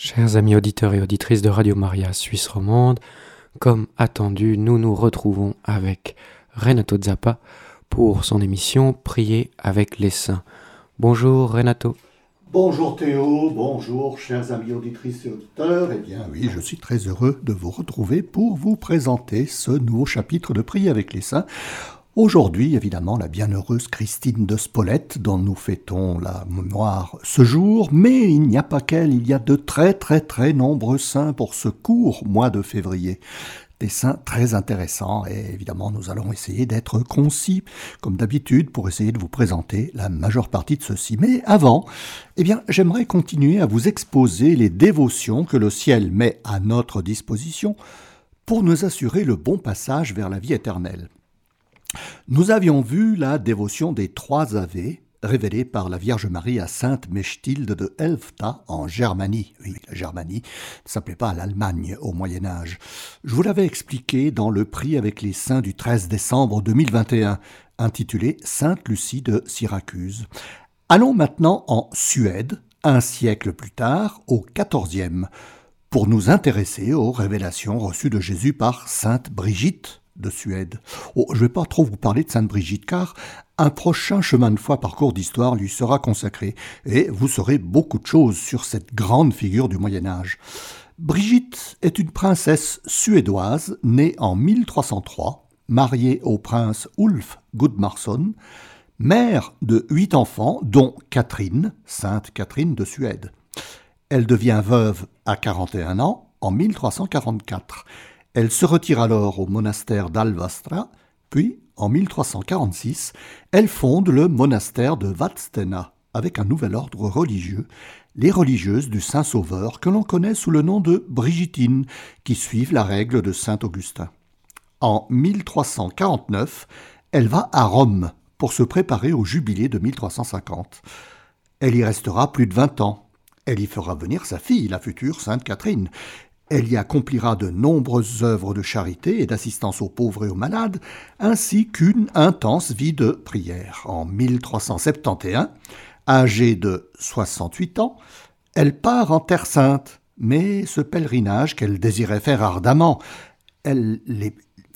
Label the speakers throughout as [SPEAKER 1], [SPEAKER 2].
[SPEAKER 1] Chers amis auditeurs et auditrices de Radio Maria Suisse romande, comme attendu, nous nous retrouvons avec Renato Zappa pour son émission Prier avec les saints. Bonjour Renato.
[SPEAKER 2] Bonjour Théo, bonjour chers amis auditrices et auditeurs. Eh bien oui, je suis très heureux de vous retrouver pour vous présenter ce nouveau chapitre de Prier avec les saints. Aujourd'hui, évidemment, la bienheureuse Christine de Spolette, dont nous fêtons la mémoire ce jour, mais il n'y a pas qu'elle, il y a de très très très nombreux saints pour ce court mois de février. Des saints très intéressants et évidemment nous allons essayer d'être concis comme d'habitude pour essayer de vous présenter la majeure partie de ceci. Mais avant, eh bien j'aimerais continuer à vous exposer les dévotions que le ciel met à notre disposition pour nous assurer le bon passage vers la vie éternelle. Nous avions vu la dévotion des trois Ave, révélée par la Vierge Marie à Sainte Mechtilde de Elfta en Germanie. Oui, la Germanie ne s'appelait pas l'Allemagne au Moyen Âge. Je vous l'avais expliqué dans le prix avec les saints du 13 décembre 2021, intitulé Sainte Lucie de Syracuse. Allons maintenant en Suède, un siècle plus tard, au XIVe, pour nous intéresser aux révélations reçues de Jésus par Sainte Brigitte de Suède. Oh, je ne vais pas trop vous parler de Sainte Brigitte car un prochain chemin de foi parcours d'histoire lui sera consacré et vous saurez beaucoup de choses sur cette grande figure du Moyen Âge. Brigitte est une princesse suédoise née en 1303, mariée au prince Ulf Gudmarsson, mère de huit enfants dont Catherine, Sainte Catherine de Suède. Elle devient veuve à 41 ans en 1344 elle se retire alors au monastère d'Alvastra, puis, en 1346, elle fonde le monastère de Vadstena avec un nouvel ordre religieux, les religieuses du Saint-Sauveur que l'on connaît sous le nom de Brigittines, qui suivent la règle de Saint Augustin. En 1349, elle va à Rome pour se préparer au jubilé de 1350. Elle y restera plus de vingt ans. Elle y fera venir sa fille, la future Sainte Catherine, elle y accomplira de nombreuses œuvres de charité et d'assistance aux pauvres et aux malades, ainsi qu'une intense vie de prière. En 1371, âgée de 68 ans, elle part en Terre Sainte, mais ce pèlerinage qu'elle désirait faire ardemment, elle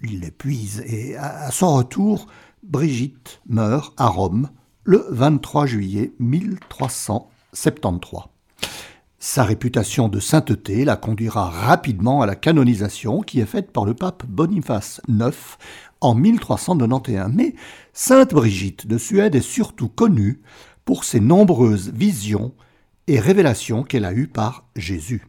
[SPEAKER 2] l'épuise et à son retour, Brigitte meurt à Rome le 23 juillet 1373. Sa réputation de sainteté la conduira rapidement à la canonisation qui est faite par le pape Boniface IX en 1391. Mais Sainte Brigitte de Suède est surtout connue pour ses nombreuses visions et révélations qu'elle a eues par Jésus.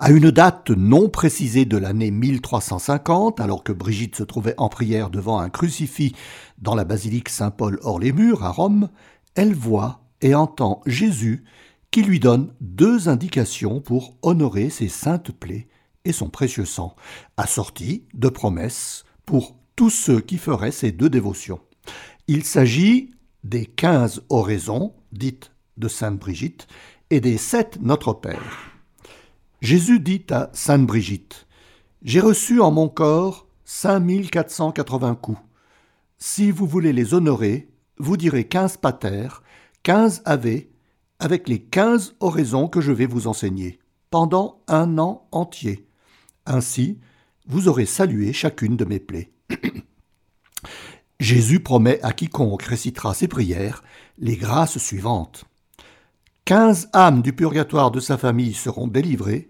[SPEAKER 2] À une date non précisée de l'année 1350, alors que Brigitte se trouvait en prière devant un crucifix dans la basilique Saint-Paul hors les murs à Rome, elle voit et entend Jésus qui lui donne deux indications pour honorer ses saintes plaies et son précieux sang, assorties de promesses pour tous ceux qui feraient ces deux dévotions. Il s'agit des quinze oraisons, dites de Sainte Brigitte, et des sept Notre Père. Jésus dit à Sainte Brigitte J'ai reçu en mon corps cinq mille quatre cent quatre-vingts coups. Si vous voulez les honorer, vous direz quinze pater, quinze ave avec les quinze oraisons que je vais vous enseigner, pendant un an entier. Ainsi, vous aurez salué chacune de mes plaies. Jésus promet à quiconque récitera ses prières les grâces suivantes. Quinze âmes du purgatoire de sa famille seront délivrées,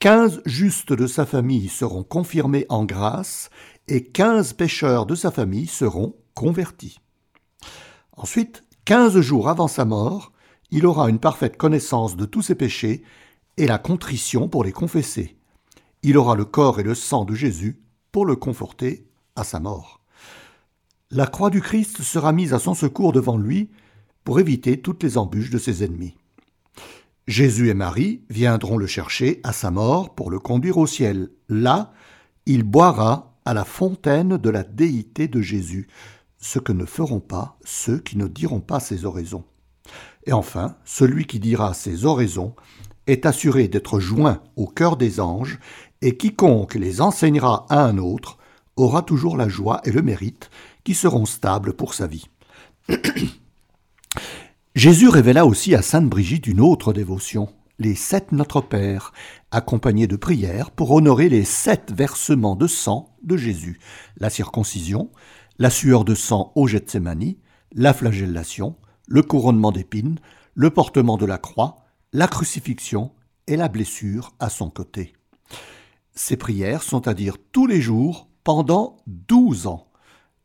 [SPEAKER 2] quinze justes de sa famille seront confirmés en grâce, et quinze pécheurs de sa famille seront convertis. Ensuite, quinze jours avant sa mort, il aura une parfaite connaissance de tous ses péchés et la contrition pour les confesser. Il aura le corps et le sang de Jésus pour le conforter à sa mort. La croix du Christ sera mise à son secours devant lui pour éviter toutes les embûches de ses ennemis. Jésus et Marie viendront le chercher à sa mort pour le conduire au ciel. Là, il boira à la fontaine de la déité de Jésus, ce que ne feront pas ceux qui ne diront pas ces oraisons. Et enfin, celui qui dira ces oraisons est assuré d'être joint au cœur des anges, et quiconque les enseignera à un autre aura toujours la joie et le mérite qui seront stables pour sa vie. Jésus révéla aussi à Sainte Brigitte une autre dévotion, les sept Notre Père, accompagnés de prières pour honorer les sept versements de sang de Jésus, la circoncision, la sueur de sang au Gethsemane, la flagellation, le couronnement d'épines, le portement de la croix, la crucifixion et la blessure à son côté. Ces prières sont à dire tous les jours pendant douze ans.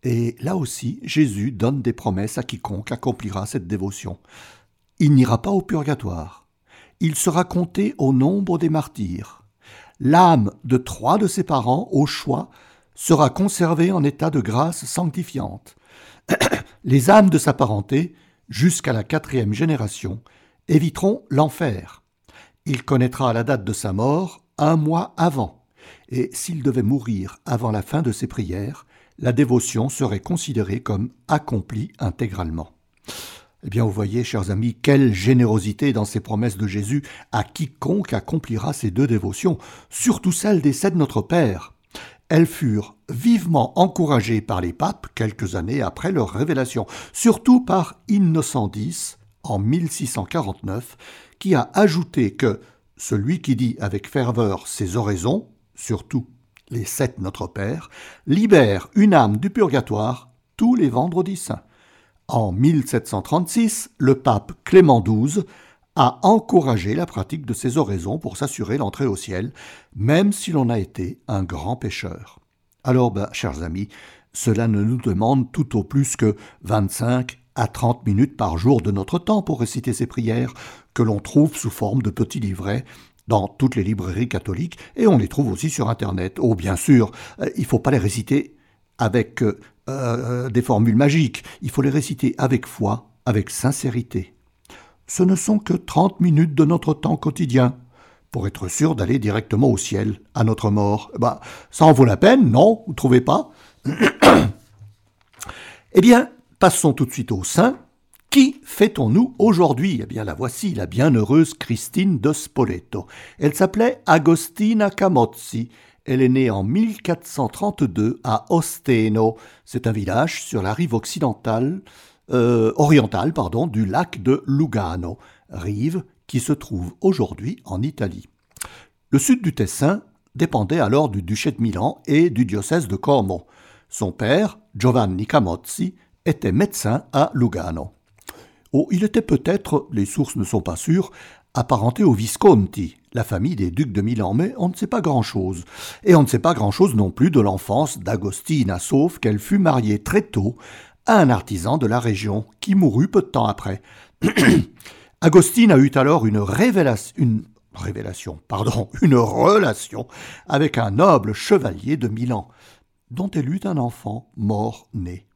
[SPEAKER 2] Et là aussi, Jésus donne des promesses à quiconque accomplira cette dévotion. Il n'ira pas au purgatoire. Il sera compté au nombre des martyrs. L'âme de trois de ses parents, au choix, sera conservée en état de grâce sanctifiante. Les âmes de sa parenté, jusqu'à la quatrième génération, éviteront l'enfer. Il connaîtra la date de sa mort un mois avant, et s'il devait mourir avant la fin de ses prières, la dévotion serait considérée comme accomplie intégralement. Eh bien, vous voyez, chers amis, quelle générosité dans ces promesses de Jésus à quiconque accomplira ces deux dévotions, surtout celle des sept Notre Père. Elles furent vivement encouragées par les papes quelques années après leur révélation, surtout par Innocent X en 1649, qui a ajouté que celui qui dit avec ferveur ses oraisons, surtout les sept Notre Père, libèrent une âme du purgatoire tous les vendredis saints. En 1736, le pape Clément XII a encouragé la pratique de ces oraisons pour s'assurer l'entrée au ciel, même si l'on a été un grand pécheur. Alors, ben, chers amis, cela ne nous demande tout au plus que 25 à 30 minutes par jour de notre temps pour réciter ces prières, que l'on trouve sous forme de petits livrets dans toutes les librairies catholiques, et on les trouve aussi sur Internet. Oh, bien sûr, euh, il ne faut pas les réciter avec euh, euh, des formules magiques, il faut les réciter avec foi, avec sincérité. Ce ne sont que 30 minutes de notre temps quotidien, pour être sûr d'aller directement au ciel, à notre mort. Bah, ça en vaut la peine, non? Vous trouvez pas? Eh bien, passons tout de suite au saint, qui fêtons-nous aujourd'hui? Eh bien, la voici, la bienheureuse Christine de Spoleto. Elle s'appelait Agostina Camozzi. Elle est née en 1432 à Osteno. C'est un village sur la rive occidentale, euh, orientale pardon, du lac de Lugano, rive qui se trouve aujourd'hui en Italie. Le sud du Tessin dépendait alors du duché de Milan et du diocèse de Como. Son père, Giovanni Camozzi, était médecin à Lugano. Oh, il était peut-être, les sources ne sont pas sûres, apparenté aux Visconti, la famille des ducs de Milan, mais on ne sait pas grand-chose. Et on ne sait pas grand-chose non plus de l'enfance d'Agostina, sauf qu'elle fut mariée très tôt à un artisan de la région, qui mourut peu de temps après. Agostine a eu alors une révélation, une révélation, pardon, une relation avec un noble chevalier de Milan, dont elle eut un enfant mort-né.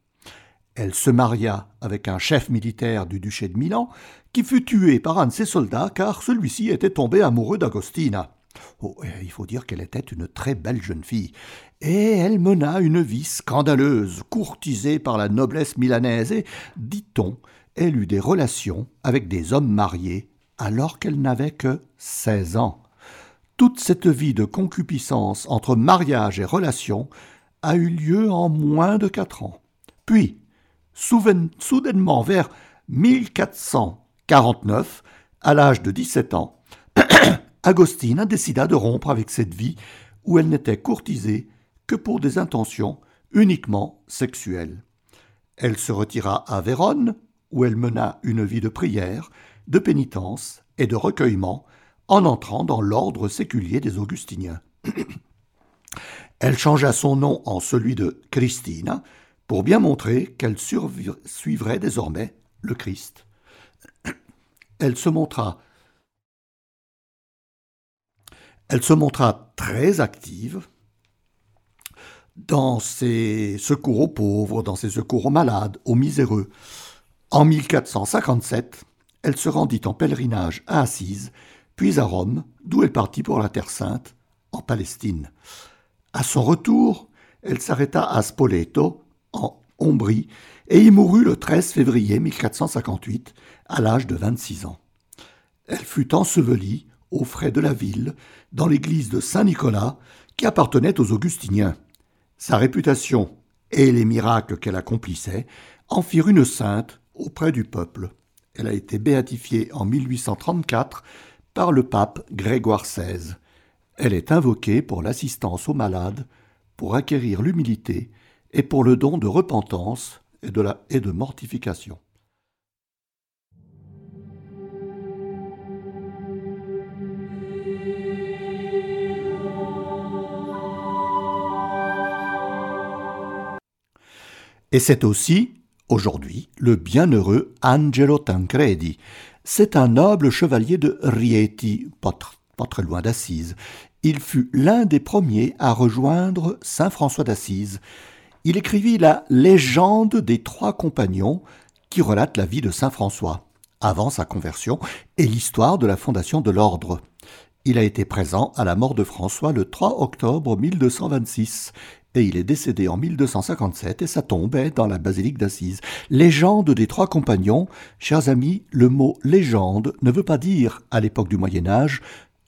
[SPEAKER 2] Elle se maria avec un chef militaire du duché de Milan, qui fut tué par un de ses soldats car celui-ci était tombé amoureux d'Agostina. Oh, il faut dire qu'elle était une très belle jeune fille, et elle mena une vie scandaleuse, courtisée par la noblesse milanaise, et, dit-on, elle eut des relations avec des hommes mariés alors qu'elle n'avait que seize ans. Toute cette vie de concupiscence entre mariage et relation a eu lieu en moins de quatre ans. Puis, soudainement vers 1449, à l'âge de 17 ans, Agostine décida de rompre avec cette vie où elle n'était courtisée que pour des intentions uniquement sexuelles. Elle se retira à Vérone, où elle mena une vie de prière, de pénitence et de recueillement, en entrant dans l'ordre séculier des Augustiniens. elle changea son nom en celui de Christina, pour bien montrer qu'elle suivrait désormais le Christ. Elle se montra elle se montra très active dans ses secours aux pauvres, dans ses secours aux malades, aux miséreux. En 1457, elle se rendit en pèlerinage à Assise, puis à Rome, d'où elle partit pour la Terre Sainte, en Palestine. À son retour, elle s'arrêta à Spoleto, en Ombrie, et y mourut le 13 février 1458, à l'âge de 26 ans. Elle fut ensevelie aux frais de la ville, dans l'église de Saint-Nicolas, qui appartenait aux Augustiniens. Sa réputation et les miracles qu'elle accomplissait en firent une sainte auprès du peuple. Elle a été béatifiée en 1834 par le pape Grégoire XVI. Elle est invoquée pour l'assistance aux malades, pour acquérir l'humilité et pour le don de repentance et de, et de mortification. Et c'est aussi, aujourd'hui, le bienheureux Angelo Tancredi. C'est un noble chevalier de Rieti, pas, très loin d'Assise. Il fut l'un des premiers à rejoindre Saint François d'Assise. Il écrivit la légende des trois compagnons qui relate la vie de Saint François avant sa conversion et l'histoire de la fondation de l'ordre. Il a été présent à la mort de François le 3 octobre 1226 et il est décédé en 1257 et sa tombe est dans la basilique d'Assise. Légende des trois compagnons, chers amis, le mot légende ne veut pas dire, à l'époque du Moyen Âge,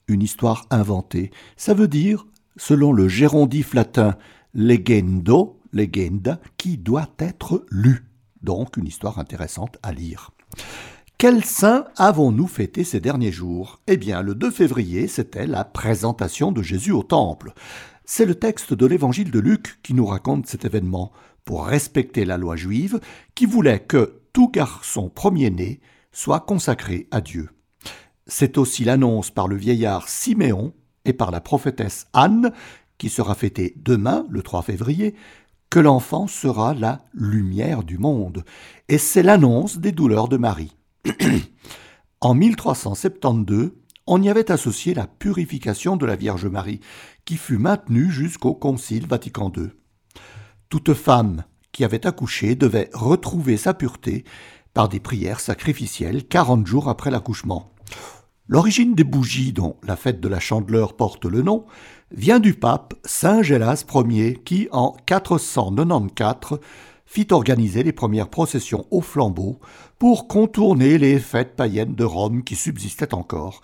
[SPEAKER 2] une histoire inventée. Ça veut dire, selon le gérondif latin legendo, legenda, qui doit être lu. Donc une histoire intéressante à lire. Quel saint avons-nous fêté ces derniers jours? Eh bien, le 2 février, c'était la présentation de Jésus au temple. C'est le texte de l'évangile de Luc qui nous raconte cet événement, pour respecter la loi juive, qui voulait que tout garçon premier-né soit consacré à Dieu. C'est aussi l'annonce par le vieillard Siméon et par la prophétesse Anne, qui sera fêtée demain, le 3 février, que l'enfant sera la lumière du monde. Et c'est l'annonce des douleurs de Marie. en 1372, on y avait associé la purification de la Vierge Marie, qui fut maintenue jusqu'au Concile Vatican II. Toute femme qui avait accouché devait retrouver sa pureté par des prières sacrificielles quarante jours après l'accouchement. L'origine des bougies dont la fête de la Chandeleur porte le nom vient du pape Saint Gélas Ier qui, en 494, fit organiser les premières processions au flambeau pour contourner les fêtes païennes de Rome qui subsistaient encore,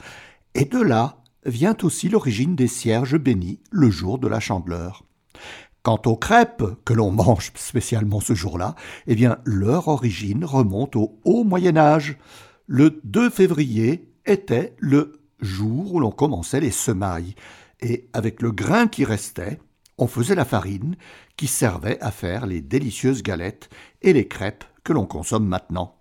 [SPEAKER 2] et de là vient aussi l'origine des cierges bénis le jour de la chandeleur. Quant aux crêpes que l'on mange spécialement ce jour-là, eh bien leur origine remonte au haut Moyen Âge. Le 2 février était le jour où l'on commençait les semailles, et avec le grain qui restait, on faisait la farine qui servait à faire les délicieuses galettes et les crêpes que l'on consomme maintenant.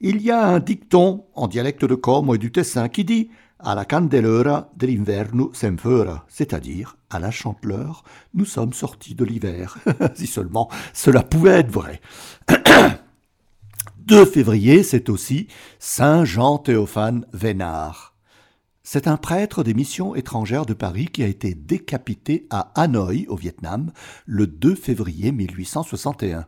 [SPEAKER 2] Il y a un dicton en dialecte de Como et du Tessin qui dit à la candelera dell'inverno semfera, c'est-à-dire à la chanteleur, nous sommes sortis de l'hiver. si seulement cela pouvait être vrai. 2 février, c'est aussi Saint Jean Théophane Vénard. C'est un prêtre des missions étrangères de Paris qui a été décapité à Hanoï, au Vietnam, le 2 février 1861.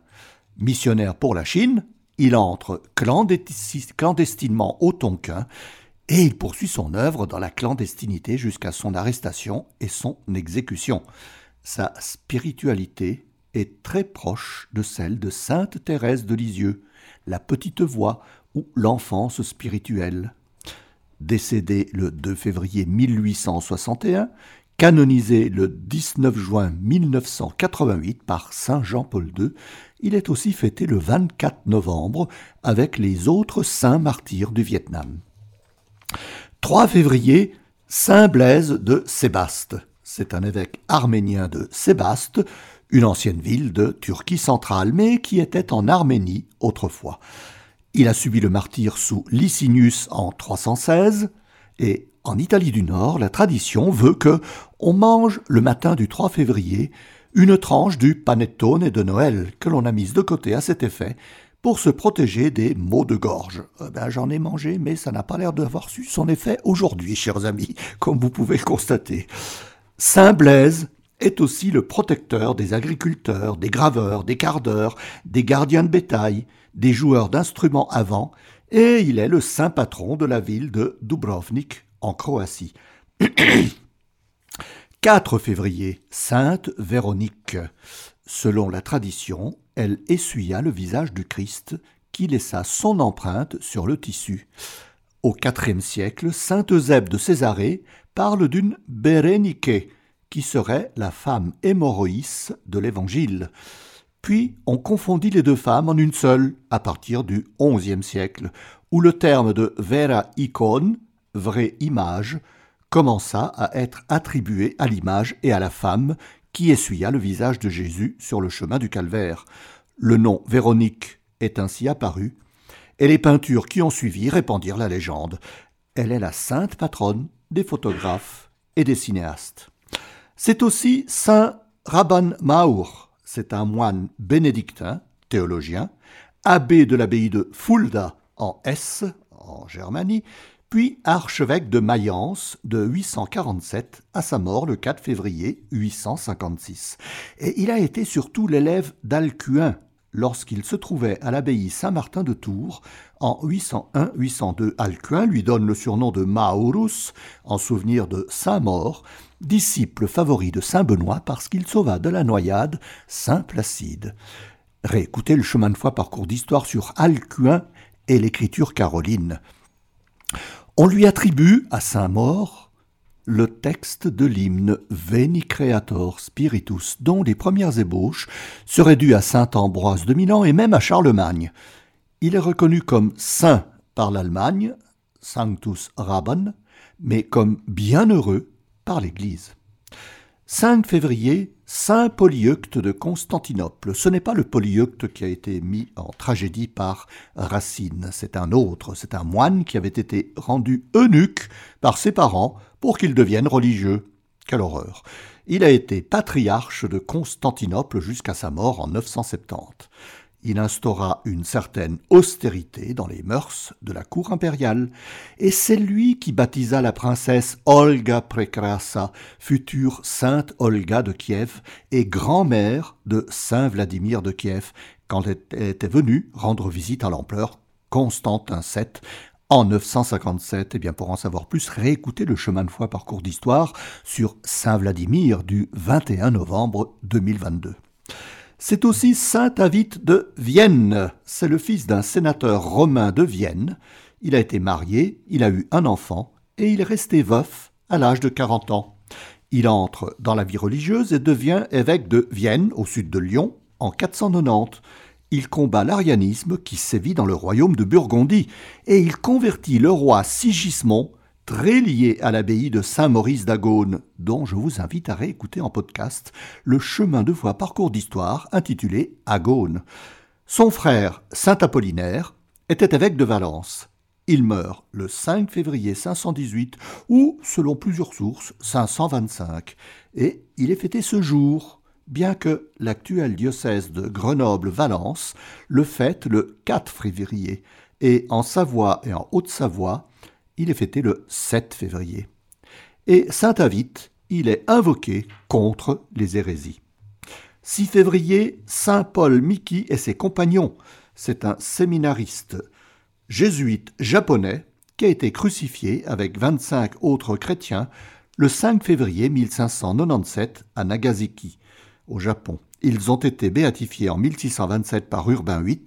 [SPEAKER 2] Missionnaire pour la Chine, il entre clandestinement au Tonkin et il poursuit son œuvre dans la clandestinité jusqu'à son arrestation et son exécution. Sa spiritualité est très proche de celle de sainte Thérèse de Lisieux, la petite voix ou l'enfance spirituelle. Décédé le 2 février 1861, canonisé le 19 juin 1988 par Saint Jean-Paul II, il est aussi fêté le 24 novembre avec les autres saints martyrs du Vietnam. 3 février, Saint Blaise de Sébaste. C'est un évêque arménien de Sébaste, une ancienne ville de Turquie centrale, mais qui était en Arménie autrefois. Il a subi le martyr sous Licinius en 316, et en Italie du Nord, la tradition veut que on mange le matin du 3 février une tranche du panettone de Noël que l'on a mise de côté à cet effet pour se protéger des maux de gorge. Eh ben, J'en ai mangé, mais ça n'a pas l'air d'avoir su son effet aujourd'hui, chers amis, comme vous pouvez le constater. Saint Blaise est aussi le protecteur des agriculteurs, des graveurs, des cardeurs, des gardiens de bétail, des joueurs d'instruments à vent, et il est le saint patron de la ville de Dubrovnik, en Croatie. 4 février, Sainte Véronique. Selon la tradition, elle essuya le visage du Christ qui laissa son empreinte sur le tissu. Au IVe siècle, saint Eusèbe de Césarée parle d'une Bérénique, qui serait la femme hémorroïs de l'Évangile. Puis on confondit les deux femmes en une seule à partir du XIe siècle, où le terme de vera icon, vraie image, commença à être attribuée à l'image et à la femme qui essuya le visage de Jésus sur le chemin du calvaire. Le nom Véronique est ainsi apparu, et les peintures qui ont suivi répandirent la légende. Elle est la sainte patronne des photographes et des cinéastes. C'est aussi Saint Rabban Maur, c'est un moine bénédictin, théologien, abbé de l'abbaye de Fulda en Hesse, en Germanie, puis archevêque de Mayence de 847 à sa mort le 4 février 856. Et il a été surtout l'élève d'Alcuin lorsqu'il se trouvait à l'abbaye Saint-Martin de Tours en 801-802. Alcuin lui donne le surnom de Maurus en souvenir de Saint-Maur, disciple favori de Saint Benoît parce qu'il sauva de la noyade Saint Placide. Réécoutez le chemin de foi parcours d'histoire sur Alcuin et l'écriture caroline. On lui attribue à Saint-Maur le texte de l'hymne Veni Creator Spiritus, dont les premières ébauches seraient dues à saint Ambroise de Milan et même à Charlemagne. Il est reconnu comme saint par l'Allemagne, Sanctus Rabban, mais comme bienheureux par l'Église. 5 février, Saint Polyeucte de Constantinople. Ce n'est pas le Polyeucte qui a été mis en tragédie par Racine, c'est un autre, c'est un moine qui avait été rendu eunuque par ses parents pour qu'il devienne religieux. Quelle horreur. Il a été patriarche de Constantinople jusqu'à sa mort en 970 il instaura une certaine austérité dans les mœurs de la cour impériale, et c'est lui qui baptisa la princesse Olga Prekrasa, future sainte Olga de Kiev et grand-mère de saint Vladimir de Kiev, quand elle était venue rendre visite à l'empereur Constantin VII en 957, et eh bien pour en savoir plus, réécoutez le chemin de foi parcours d'histoire sur Saint Vladimir du 21 novembre 2022. C'est aussi Saint Avit de Vienne. C'est le fils d'un sénateur romain de Vienne. Il a été marié, il a eu un enfant, et il est resté veuf à l'âge de 40 ans. Il entre dans la vie religieuse et devient évêque de Vienne, au sud de Lyon, en 490. Il combat l'arianisme qui sévit dans le royaume de Burgondie, et il convertit le roi Sigismond très lié à l'abbaye de Saint-Maurice d'Agone, dont je vous invite à réécouter en podcast le chemin de voie parcours d'histoire intitulé Agone. Son frère, Saint Apollinaire, était évêque de Valence. Il meurt le 5 février 518 ou, selon plusieurs sources, 525, et il est fêté ce jour, bien que l'actuel diocèse de Grenoble-Valence le fête le 4 février, et en Savoie et en Haute-Savoie, il est fêté le 7 février. Et Saint Avit, il est invoqué contre les hérésies. 6 février, Saint Paul Miki et ses compagnons. C'est un séminariste jésuite japonais qui a été crucifié avec 25 autres chrétiens le 5 février 1597 à Nagasaki, au Japon. Ils ont été béatifiés en 1627 par Urbain VIII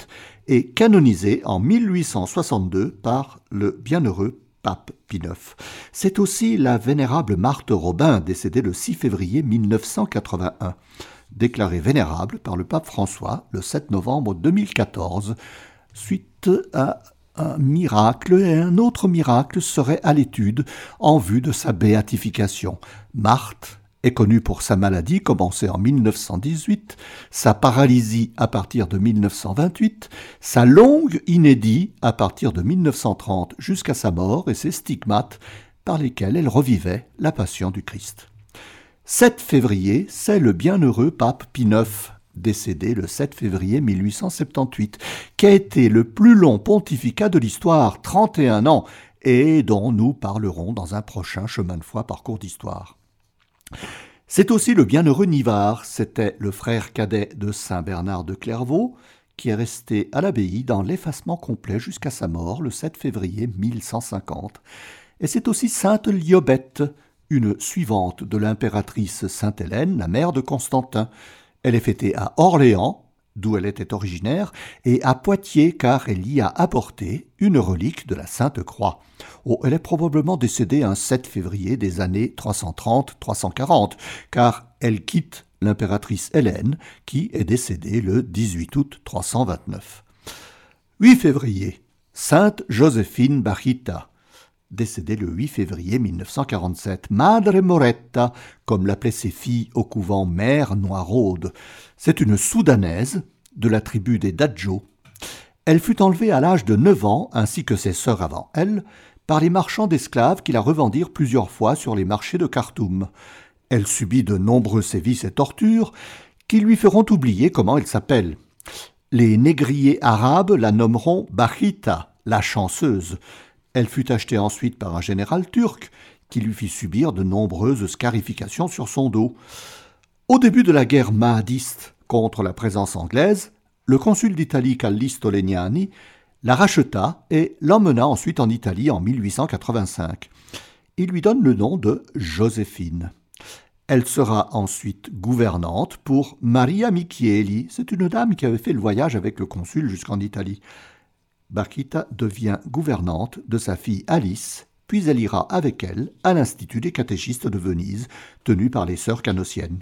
[SPEAKER 2] et canonisés en 1862 par le bienheureux pape Pie IX. C'est aussi la vénérable Marthe Robin, décédée le 6 février 1981, déclarée vénérable par le pape François le 7 novembre 2014, suite à un miracle, et un autre miracle serait à l'étude en vue de sa béatification. Marthe est connu pour sa maladie commencée en 1918, sa paralysie à partir de 1928, sa longue inédit à partir de 1930 jusqu'à sa mort et ses stigmates par lesquels elle revivait la passion du Christ. 7 février, c'est le bienheureux pape Pie IX, décédé le 7 février 1878, qui a été le plus long pontificat de l'histoire, 31 ans, et dont nous parlerons dans un prochain chemin de foi parcours d'histoire. C'est aussi le bienheureux Nivard, c'était le frère cadet de Saint Bernard de Clairvaux, qui est resté à l'abbaye dans l'effacement complet jusqu'à sa mort le 7 février 1150. Et c'est aussi Sainte Liobette, une suivante de l'impératrice Sainte Hélène, la mère de Constantin. Elle est fêtée à Orléans, d'où elle était originaire, et à Poitiers car elle y a apporté une relique de la Sainte Croix. Oh, elle est probablement décédée un 7 février des années 330-340, car elle quitte l'impératrice Hélène, qui est décédée le 18 août 329. 8 février, Sainte Joséphine Bachita. Décédée le 8 février 1947. Madre Moretta, comme l'appelaient ses filles au couvent Mère Noiraude. C'est une Soudanaise de la tribu des Dadjo. Elle fut enlevée à l'âge de 9 ans, ainsi que ses sœurs avant elle, par les marchands d'esclaves qui la revendirent plusieurs fois sur les marchés de Khartoum. Elle subit de nombreux sévices et tortures qui lui feront oublier comment elle s'appelle. Les négriers arabes la nommeront Bahita, la chanceuse. Elle fut achetée ensuite par un général turc qui lui fit subir de nombreuses scarifications sur son dos. Au début de la guerre mahadiste contre la présence anglaise, le consul d'Italie Callisto Legnani la racheta et l'emmena ensuite en Italie en 1885. Il lui donne le nom de Joséphine. Elle sera ensuite gouvernante pour Maria Michieli. C'est une dame qui avait fait le voyage avec le consul jusqu'en Italie. Barquita devient gouvernante de sa fille Alice, puis elle ira avec elle à l'Institut des catéchistes de Venise, tenu par les sœurs canossiennes.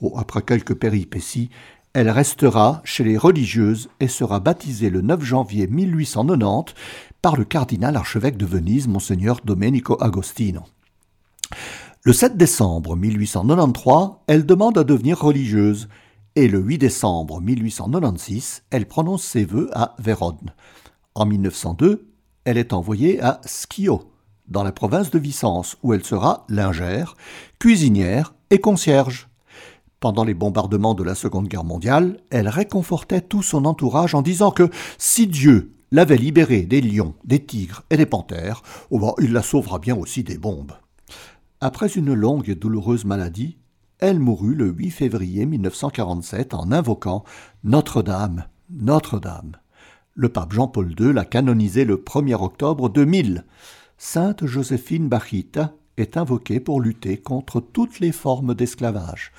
[SPEAKER 2] Oh, après quelques péripéties, elle restera chez les religieuses et sera baptisée le 9 janvier 1890 par le cardinal archevêque de Venise, monseigneur Domenico Agostino. Le 7 décembre 1893, elle demande à devenir religieuse et le 8 décembre 1896, elle prononce ses vœux à Vérone. En 1902, elle est envoyée à Schio, dans la province de Vicence, où elle sera lingère, cuisinière et concierge. Pendant les bombardements de la Seconde Guerre mondiale, elle réconfortait tout son entourage en disant que si Dieu l'avait libérée des lions, des tigres et des panthères, oh ben, il la sauvera bien aussi des bombes. Après une longue et douloureuse maladie, elle mourut le 8 février 1947 en invoquant Notre-Dame, Notre-Dame le pape Jean-Paul II l'a canonisé le 1er octobre 2000. Sainte Joséphine Bachita est invoquée pour lutter contre toutes les formes d'esclavage.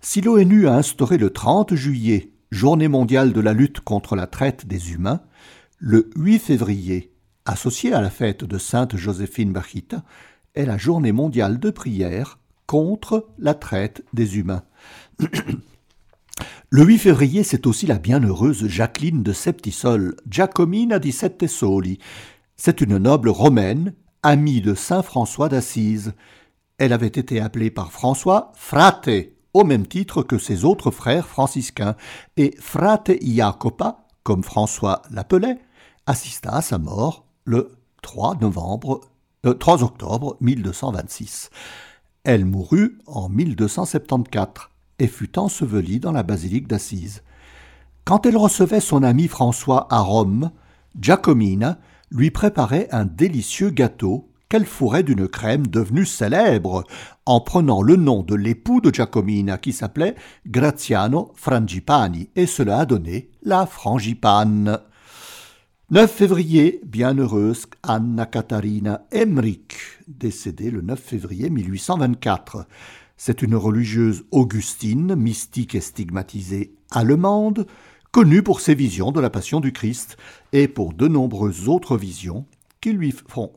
[SPEAKER 2] Si l'ONU a instauré le 30 juillet, journée mondiale de la lutte contre la traite des humains, le 8 février, associé à la fête de Sainte Joséphine Bachita, est la journée mondiale de prière contre la traite des humains. Le 8 février, c'est aussi la bienheureuse Jacqueline de Septisol, Giacomina di Sette Soli. C'est une noble romaine, amie de saint François d'Assise. Elle avait été appelée par François frate, au même titre que ses autres frères franciscains, et frate Jacopa, comme François l'appelait, assista à sa mort le 3 novembre, 3 euh, octobre 1226. Elle mourut en 1274 et fut ensevelie dans la basilique d'Assise. Quand elle recevait son ami François à Rome, Giacomina lui préparait un délicieux gâteau qu'elle fourrait d'une crème devenue célèbre en prenant le nom de l'époux de Giacomina qui s'appelait Graziano Frangipani et cela a donné la frangipane. 9 février, bienheureuse Anna Katharina Emmerich, décédée le 9 février 1824. C'est une religieuse augustine, mystique et stigmatisée allemande, connue pour ses visions de la passion du Christ et pour de nombreuses autres visions qui lui font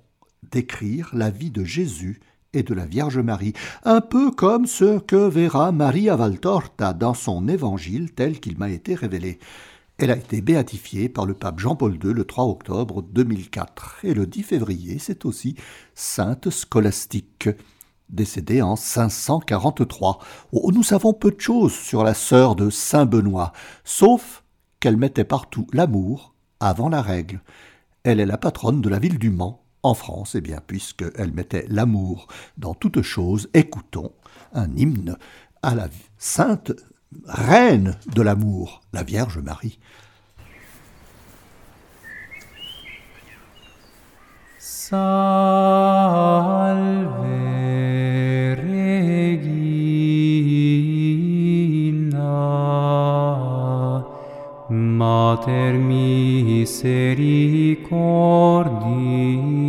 [SPEAKER 2] décrire la vie de Jésus et de la Vierge Marie, un peu comme ce que verra Maria Valtorta dans son évangile tel qu'il m'a été révélé. Elle a été béatifiée par le pape Jean-Paul II le 3 octobre 2004 et le 10 février, c'est aussi sainte scolastique décédée en 543. nous savons peu de choses sur la sœur de Saint Benoît, sauf qu'elle mettait partout l'amour avant la règle. Elle est la patronne de la ville du Mans, en France, et eh bien, puisqu'elle mettait l'amour dans toute chose, écoutons un hymne à la sainte reine de l'amour, la Vierge Marie.
[SPEAKER 3] Pater misericordiae,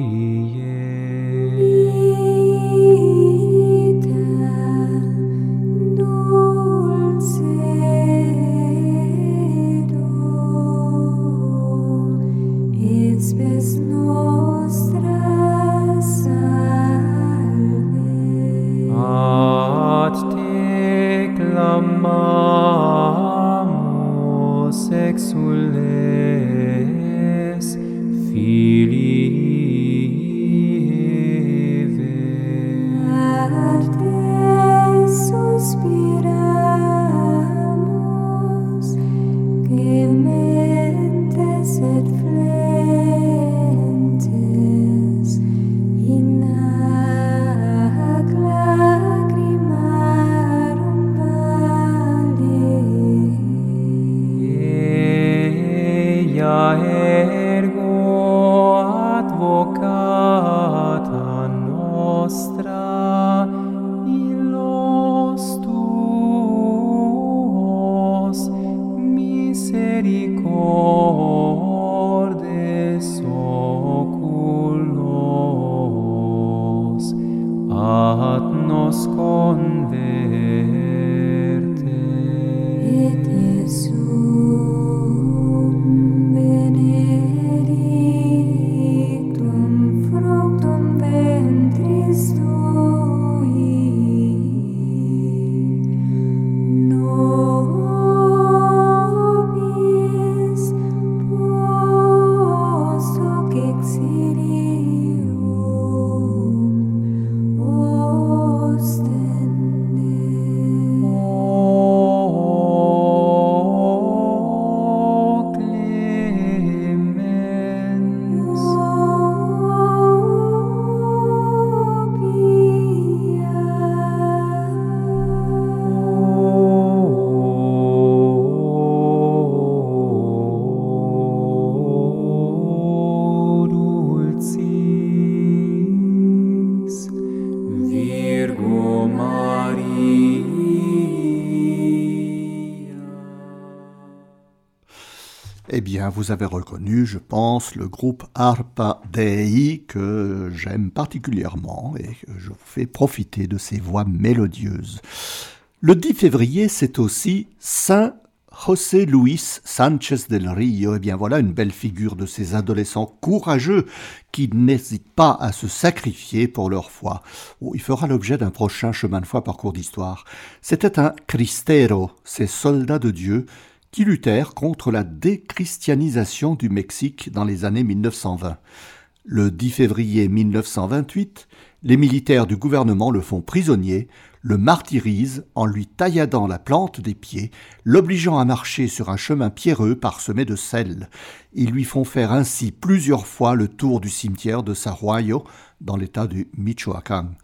[SPEAKER 2] vous avez reconnu, je pense, le groupe Arpa Dei que j'aime particulièrement et que je vous fais profiter de ses voix mélodieuses. Le 10 février, c'est aussi Saint José Luis Sanchez del Rio. Eh bien voilà une belle figure de ces adolescents courageux qui n'hésitent pas à se sacrifier pour leur foi. Oh, il fera l'objet d'un prochain chemin de foi parcours d'histoire. C'était un Cristero, ces soldats de Dieu qui luttèrent contre la déchristianisation du Mexique dans les années 1920. Le 10 février 1928, les militaires du gouvernement le font prisonnier, le martyrisent en lui tailladant la plante des pieds, l'obligeant à marcher sur un chemin pierreux parsemé de sel. Ils lui font faire ainsi plusieurs fois le tour du cimetière de Sahuayo, dans l'état du Michoacán.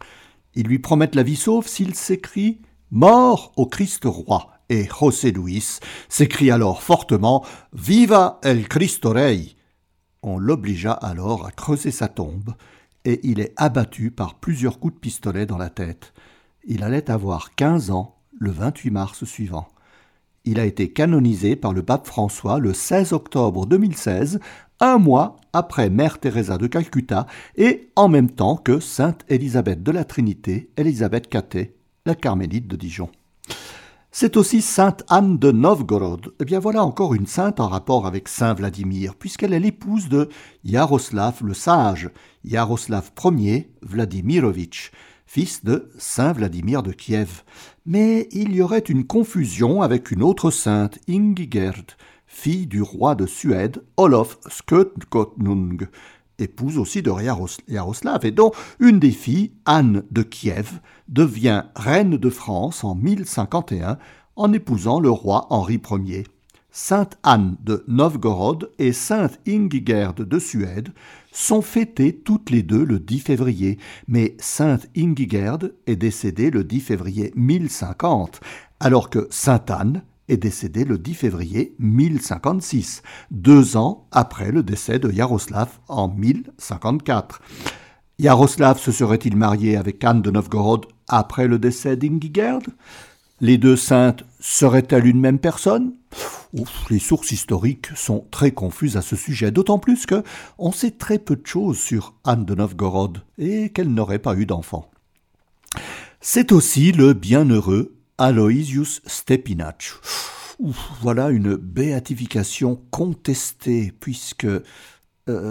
[SPEAKER 2] Ils lui promettent la vie sauve s'il s'écrit Mort au Christ roi et José Luis s'écrie alors fortement Viva el Cristo Rey On l'obligea alors à creuser sa tombe, et il est abattu par plusieurs coups de pistolet dans la tête. Il allait avoir quinze ans le 28 mars suivant. Il a été canonisé par le pape François le 16 octobre 2016, un mois après Mère Teresa de Calcutta et en même temps que Sainte Élisabeth de la Trinité, Élisabeth Caté, la carmélite de Dijon. C'est aussi sainte Anne de Novgorod. Eh bien voilà encore une sainte en rapport avec saint Vladimir, puisqu'elle est l'épouse de Yaroslav le Sage, Yaroslav Ier Vladimirovitch, fils de saint Vladimir de Kiev. Mais il y aurait une confusion avec une autre sainte, Ingigerd, fille du roi de Suède, Olof Skotkonung, épouse aussi de Yaroslav, et dont une des filles, Anne de Kiev, devient reine de France en 1051 en épousant le roi Henri Ier. Sainte Anne de Novgorod et Sainte Ingigerd de Suède sont fêtées toutes les deux le 10 février, mais Sainte Ingigerd est décédée le 10 février 1050, alors que Sainte Anne est décédé le 10 février 1056, deux ans après le décès de Yaroslav en 1054. Yaroslav se serait-il marié avec Anne de Novgorod après le décès d'Ingigerd Les deux saintes seraient-elles une même personne? Les sources historiques sont très confuses à ce sujet, d'autant plus que on sait très peu de choses sur Anne de Novgorod et qu'elle n'aurait pas eu d'enfant. C'est aussi le bienheureux Aloysius Stepinac. voilà une béatification contestée, puisque euh,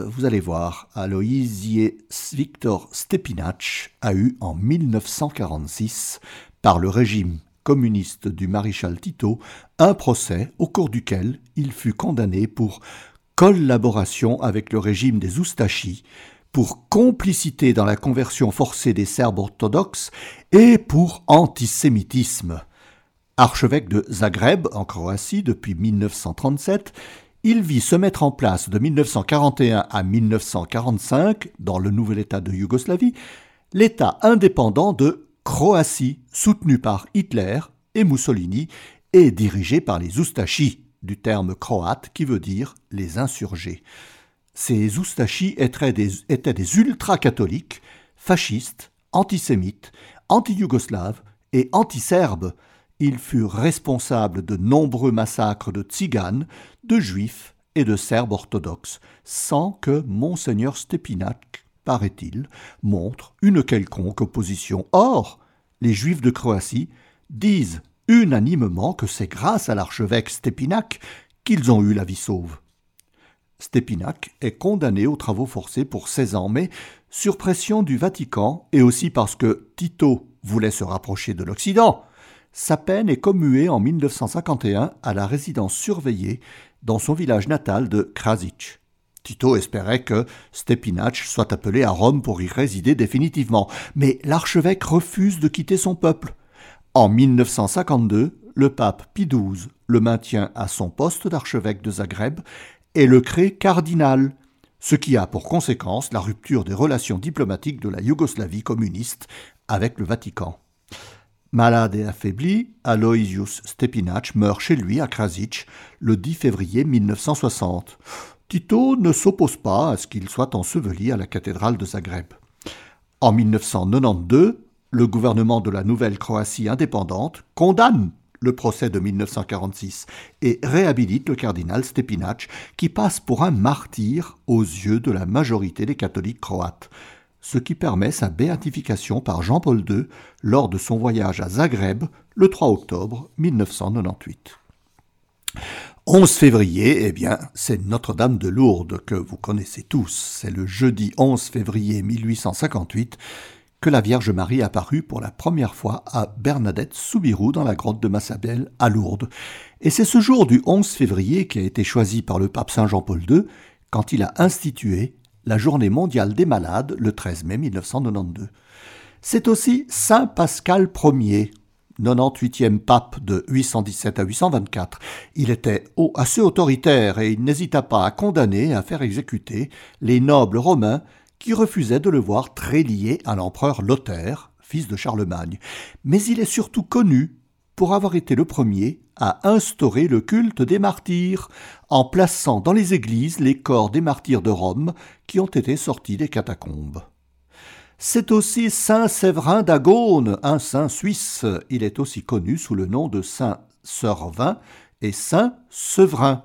[SPEAKER 2] vous allez voir, Aloysius Victor Stepinac a eu en 1946, par le régime communiste du maréchal Tito, un procès au cours duquel il fut condamné pour collaboration avec le régime des Oustachis, pour complicité dans la conversion forcée des Serbes orthodoxes et pour antisémitisme. Archevêque de Zagreb, en Croatie, depuis 1937, il vit se mettre en place de 1941 à 1945, dans le nouvel État de Yougoslavie, l'État indépendant de Croatie, soutenu par Hitler et Mussolini et dirigé par les Oustachis, du terme croate qui veut dire les insurgés. Ces Oustachis étaient des, ultra-catholiques, fascistes, antisémites, anti-yougoslaves et anti-serbes. Ils furent responsables de nombreux massacres de tziganes, de juifs et de serbes orthodoxes, sans que Monseigneur Stepinac, paraît-il, montre une quelconque opposition. Or, les Juifs de Croatie disent unanimement que c'est grâce à l'archevêque Stepinac qu'ils ont eu la vie sauve. Stepinac est condamné aux travaux forcés pour 16 ans, mais sur pression du Vatican et aussi parce que Tito voulait se rapprocher de l'Occident, sa peine est commuée en 1951 à la résidence surveillée dans son village natal de Krasic. Tito espérait que Stepinac soit appelé à Rome pour y résider définitivement, mais l'archevêque refuse de quitter son peuple. En 1952, le pape Pie XII le maintient à son poste d'archevêque de Zagreb et le crée cardinal, ce qui a pour conséquence la rupture des relations diplomatiques de la Yougoslavie communiste avec le Vatican. Malade et affaibli, Aloysius Stepinac meurt chez lui à Krasic le 10 février 1960. Tito ne s'oppose pas à ce qu'il soit enseveli à la cathédrale de Zagreb. En 1992, le gouvernement de la nouvelle Croatie indépendante condamne le procès de 1946 et réhabilite le cardinal Stepinac, qui passe pour un martyr aux yeux de la majorité des catholiques croates, ce qui permet sa béatification par Jean-Paul II lors de son voyage à Zagreb le 3 octobre 1998. 11 février, eh bien, c'est Notre-Dame de Lourdes que vous connaissez tous. C'est le jeudi 11 février 1858 que la Vierge Marie apparut pour la première fois à Bernadette Soubirou dans la grotte de Massabel à Lourdes. Et c'est ce jour du 11 février qui a été choisi par le pape Saint Jean-Paul II quand il a institué la journée mondiale des malades le 13 mai 1992. C'est aussi Saint Pascal Ier, 98e pape de 817 à 824. Il était assez autoritaire et il n'hésita pas à condamner et à faire exécuter les nobles romains qui refusait de le voir très lié à l'empereur Lothaire, fils de Charlemagne. Mais il est surtout connu pour avoir été le premier à instaurer le culte des martyrs, en plaçant dans les églises les corps des martyrs de Rome qui ont été sortis des catacombes. C'est aussi Saint Séverin d'Agone, un saint suisse. Il est aussi connu sous le nom de Saint Servin et Saint Severin.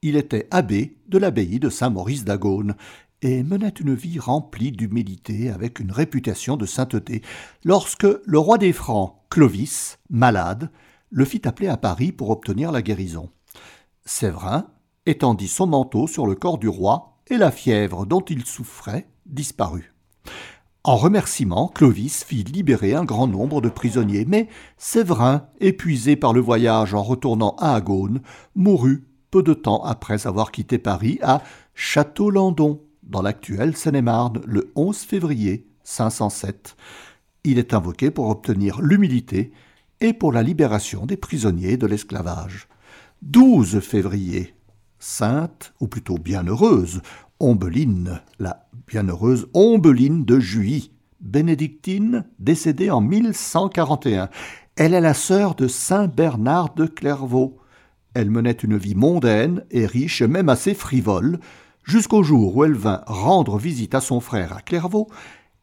[SPEAKER 2] Il était abbé de l'abbaye de Saint-Maurice d'Agone et menait une vie remplie d'humilité avec une réputation de sainteté, lorsque le roi des Francs, Clovis, malade, le fit appeler à Paris pour obtenir la guérison. Séverin étendit son manteau sur le corps du roi, et la fièvre dont il souffrait disparut. En remerciement, Clovis fit libérer un grand nombre de prisonniers, mais Séverin, épuisé par le voyage en retournant à Agone, mourut peu de temps après avoir quitté Paris à Château-Landon, dans l'actuelle Seine-et-Marne le 11 février 507. Il est invoqué pour obtenir l'humilité et pour la libération des prisonniers de l'esclavage. 12 février, sainte, ou plutôt bienheureuse, Ombeline, la bienheureuse Ombeline de Juilly, bénédictine, décédée en 1141. Elle est la sœur de saint Bernard de Clairvaux. Elle menait une vie mondaine et riche, même assez frivole, jusqu'au jour où elle vint rendre visite à son frère à Clairvaux,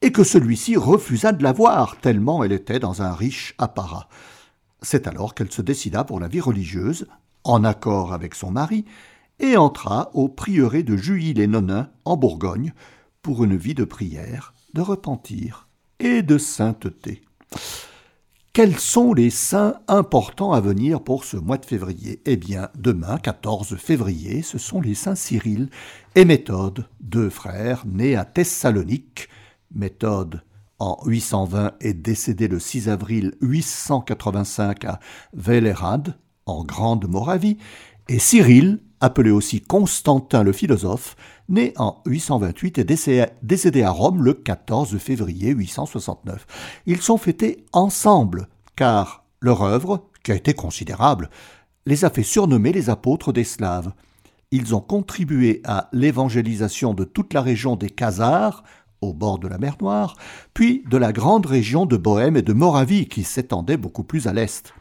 [SPEAKER 2] et que celui-ci refusa de la voir, tellement elle était dans un riche apparat. C'est alors qu'elle se décida pour la vie religieuse, en accord avec son mari, et entra au prieuré de Juilly-les-Nonins, en Bourgogne, pour une vie de prière, de repentir et de sainteté. Quels sont les saints importants à venir pour ce mois de février? Eh bien, demain, 14 février, ce sont les saints Cyril et Méthode, deux frères nés à Thessalonique. Méthode, en 820, est décédé le 6 avril 885 à Vélerade, en Grande Moravie, et Cyril, appelé aussi Constantin le philosophe, né en 828 et décédé à Rome le 14 février 869. Ils sont fêtés ensemble, car leur œuvre, qui a été considérable, les a fait surnommer les apôtres des Slaves. Ils ont contribué à l'évangélisation de toute la région des Khazars, au bord de la mer Noire, puis de la grande région de Bohême et de Moravie qui s'étendait beaucoup plus à l'est.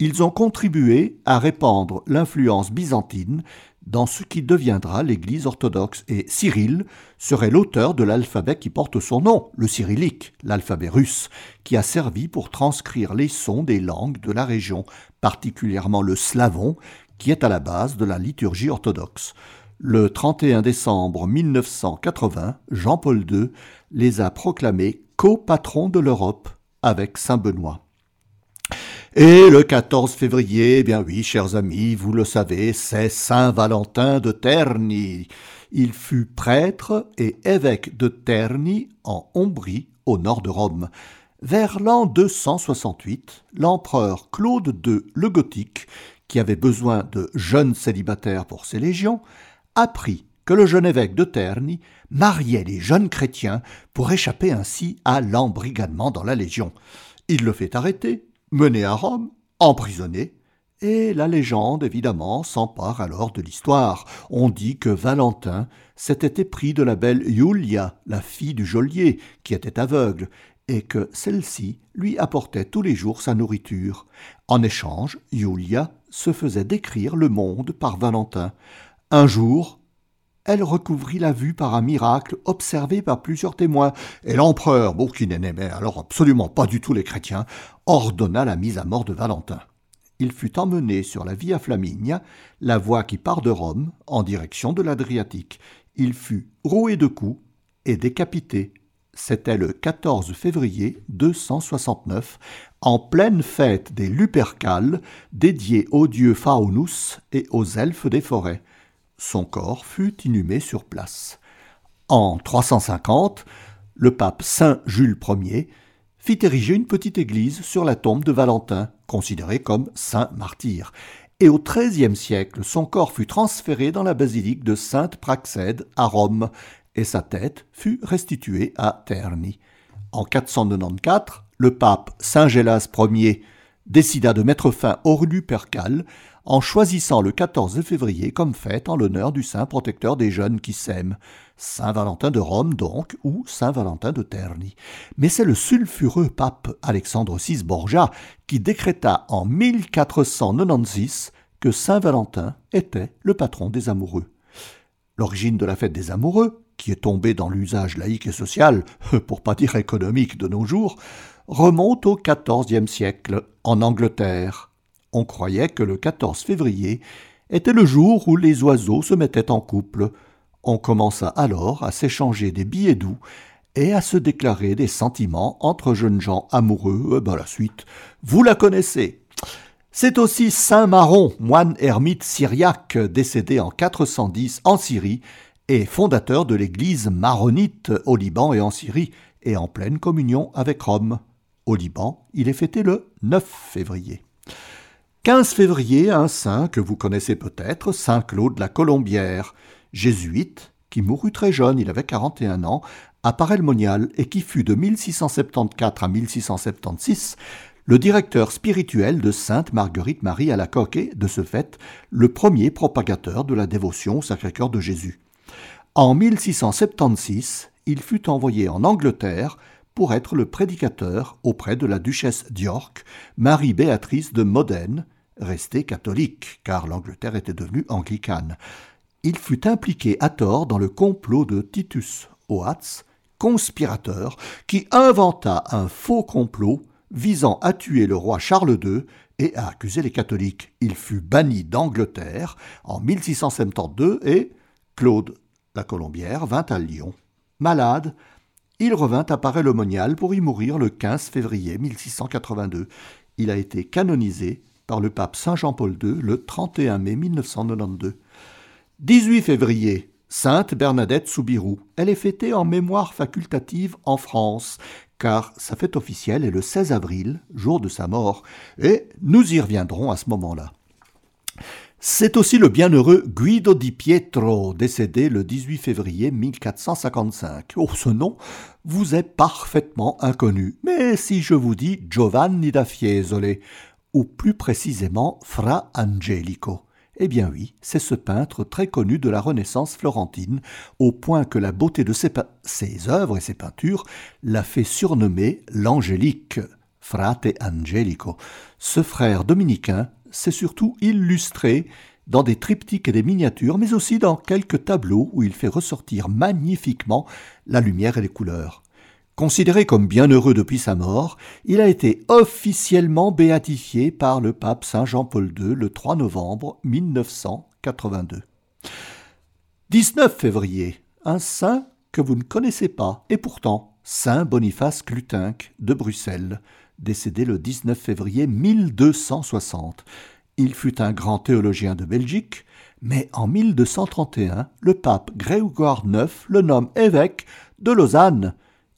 [SPEAKER 2] Ils ont contribué à répandre l'influence byzantine dans ce qui deviendra l'Église orthodoxe, et Cyril serait l'auteur de l'alphabet qui porte son nom, le cyrillique, l'alphabet russe, qui a servi pour transcrire les sons des langues de la région, particulièrement le slavon, qui est à la base de la liturgie orthodoxe. Le 31 décembre 1980, Jean-Paul II les a proclamés co-patrons de l'Europe avec Saint Benoît. Et le 14 février, eh bien oui, chers amis, vous le savez, c'est Saint Valentin de Terni. Il fut prêtre et évêque de Terni en Ombrie, au nord de Rome. Vers l'an 268, l'empereur Claude II le Gothique, qui avait besoin de jeunes célibataires pour ses légions, apprit que le jeune évêque de Terni mariait les jeunes chrétiens pour échapper ainsi à l'embrigadement dans la légion. Il le fait arrêter, mené à Rome, emprisonné, et la légende, évidemment, s'empare alors de l'histoire. On dit que Valentin s'était épris de la belle Julia, la fille du geôlier, qui était aveugle, et que celle-ci lui apportait tous les jours sa nourriture. En échange, Julia se faisait décrire le monde par Valentin. Un jour, elle recouvrit la vue par un miracle observé par plusieurs témoins, et l'empereur, bon, qui n'aimait alors absolument pas du tout les chrétiens, ordonna la mise à mort de Valentin. Il fut emmené sur la Via Flaminia, la voie qui part de Rome en direction de l'Adriatique. Il fut roué de coups et décapité. C'était le 14 février 269, en pleine fête des Lupercales, dédiée au dieu Faunus et aux elfes des forêts. Son corps fut inhumé sur place. En 350, le pape Saint Jules Ier fit ériger une petite église sur la tombe de Valentin, considéré comme saint martyr, et au XIIIe siècle, son corps fut transféré dans la basilique de Sainte Praxède à Rome, et sa tête fut restituée à Terni. En 494, le pape Saint Gélas Ier décida de mettre fin au Lupercal en choisissant le 14 février comme fête en l'honneur du saint protecteur des jeunes qui s'aiment, Saint Valentin de Rome donc, ou Saint Valentin de Terni. Mais c'est le sulfureux pape Alexandre VI Borgia qui décréta en 1496 que Saint Valentin était le patron des amoureux. L'origine de la fête des amoureux, qui est tombée dans l'usage laïque et social, pour pas dire économique de nos jours, remonte au XIVe siècle, en Angleterre, on croyait que le 14 février était le jour où les oiseaux se mettaient en couple. On commença alors à s'échanger des billets doux et à se déclarer des sentiments entre jeunes gens amoureux. Ben la suite, vous la connaissez. C'est aussi Saint Maron, moine ermite syriaque décédé en 410 en Syrie et fondateur de l'église maronite au Liban et en Syrie et en pleine communion avec Rome. Au Liban, il est fêté le 9 février. 15 février, un saint que vous connaissez peut-être, Saint Claude la Colombière, jésuite, qui mourut très jeune, il avait 41 ans, à Parelmonial et qui fut de 1674 à 1676 le directeur spirituel de Sainte Marguerite Marie à la Coque et, de ce fait, le premier propagateur de la dévotion au Sacré-Cœur de Jésus. En 1676, il fut envoyé en Angleterre pour être le prédicateur auprès de la duchesse d'York, Marie-Béatrice de Modène, resté catholique, car l'Angleterre était devenue anglicane. Il fut impliqué à tort dans le complot de Titus Oates, conspirateur, qui inventa un faux complot visant à tuer le roi Charles II et à accuser les catholiques. Il fut banni d'Angleterre en 1672 et Claude la Colombière vint à Lyon. Malade, il revint à Paray-le-Monial pour y mourir le 15 février 1682. Il a été canonisé par le pape Saint Jean-Paul II le 31 mai 1992. 18 février, Sainte Bernadette Soubirou. Elle est fêtée en mémoire facultative en France, car sa fête officielle est le 16 avril, jour de sa mort, et nous y reviendrons à ce moment-là. C'est aussi le bienheureux Guido di Pietro, décédé le 18 février 1455. Oh, ce nom vous est parfaitement inconnu. Mais si je vous dis Giovanni da Fiesole, ou plus précisément Fra Angelico. Eh bien oui, c'est ce peintre très connu de la Renaissance florentine, au point que la beauté de ses, œuvres et ses peintures l'a fait surnommer l'Angélique, Frate Angelico. Ce frère dominicain s'est surtout illustré dans des triptyques et des miniatures, mais aussi dans quelques tableaux où il fait ressortir magnifiquement la lumière et les couleurs. Considéré comme bienheureux depuis sa mort, il a été officiellement béatifié par le pape Saint Jean-Paul II le 3 novembre 1982. 19 février, un saint que vous ne connaissez pas, et pourtant Saint Boniface Clutinque de Bruxelles, décédé le 19 février 1260. Il fut un grand théologien de Belgique, mais en 1231, le pape Grégoire IX le nomme évêque de Lausanne.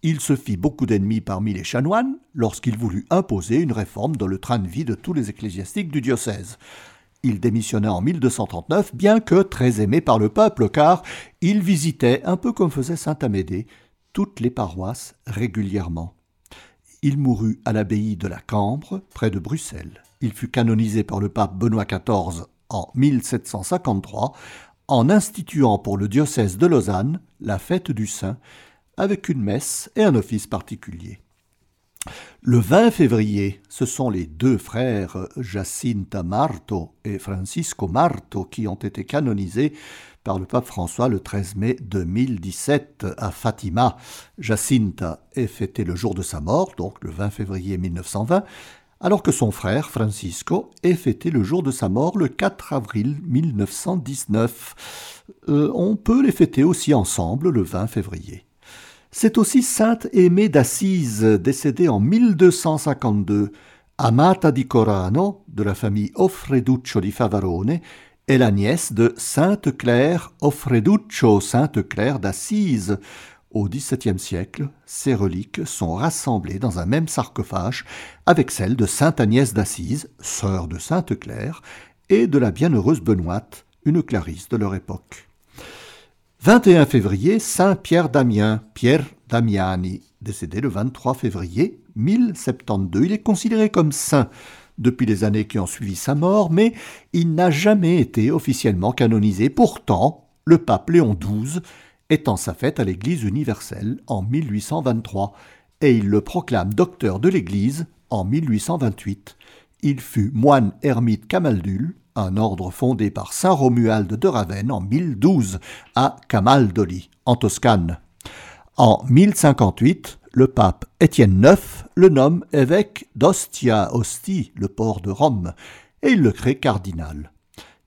[SPEAKER 2] Il se fit beaucoup d'ennemis parmi les chanoines lorsqu'il voulut imposer une réforme dans le train de vie de tous les ecclésiastiques du diocèse. Il démissionna en 1239, bien que très aimé par le peuple, car il visitait, un peu comme faisait saint Amédée, toutes les paroisses régulièrement. Il mourut à l'abbaye de la Cambre, près de Bruxelles. Il fut canonisé par le pape Benoît XIV en 1753 en instituant pour le diocèse de Lausanne la fête du Saint avec une messe et un office particulier. Le 20 février, ce sont les deux frères Jacinta Marto et Francisco Marto qui ont été canonisés par le pape François le 13 mai 2017 à Fatima. Jacinta est fêté le jour de sa mort, donc le 20 février 1920, alors que son frère Francisco est fêté le jour de sa mort le 4 avril 1919. Euh, on peut les fêter aussi ensemble le 20 février. C'est aussi sainte Aimée d'Assise, décédée en 1252. Amata di Corano, de la famille Offreduccio di Favarone, est la nièce de Sainte Claire Offreduccio, Sainte Claire d'Assise. Au XVIIe siècle, ces reliques sont rassemblées dans un même sarcophage avec celles de Sainte Agnès d'Assise, sœur de Sainte Claire, et de la bienheureuse Benoîte, une clarisse de leur époque. 21 février, Saint Pierre Damien, Pierre Damiani, décédé le 23 février 1072. Il est considéré comme saint depuis les années qui ont suivi sa mort, mais il n'a jamais été officiellement canonisé. Pourtant, le pape Léon XII étend sa fête à l'Église universelle en 1823 et il le proclame docteur de l'Église en 1828. Il fut moine ermite camaldule un ordre fondé par saint Romuald de Ravenne en 1012 à Camaldoli, en Toscane. En 1058, le pape Étienne IX le nomme évêque d'Ostia Ostie, le port de Rome, et il le crée cardinal.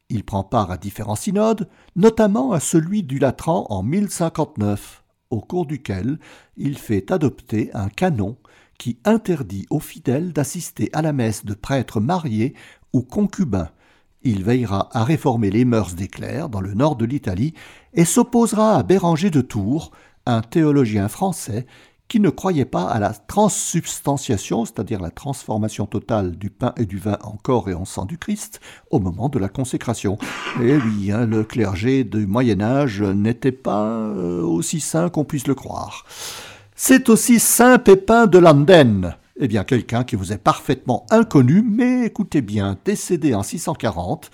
[SPEAKER 2] Il prend part à différents synodes, notamment à celui du Latran en 1059, au cours duquel il fait adopter un canon qui interdit aux fidèles d'assister à la messe de prêtres mariés ou concubins, il veillera à réformer les mœurs des clercs dans le nord de l'Italie et s'opposera à Béranger de Tours, un théologien français qui ne croyait pas à la transsubstantiation, c'est-à-dire la transformation totale du pain et du vin en corps et en sang du Christ, au moment de la consécration. Et oui, hein, le clergé du Moyen Âge n'était pas euh, aussi saint qu'on puisse le croire. C'est aussi Saint Pépin de Landen, eh bien, quelqu'un qui vous est parfaitement inconnu, mais écoutez bien, décédé en 640,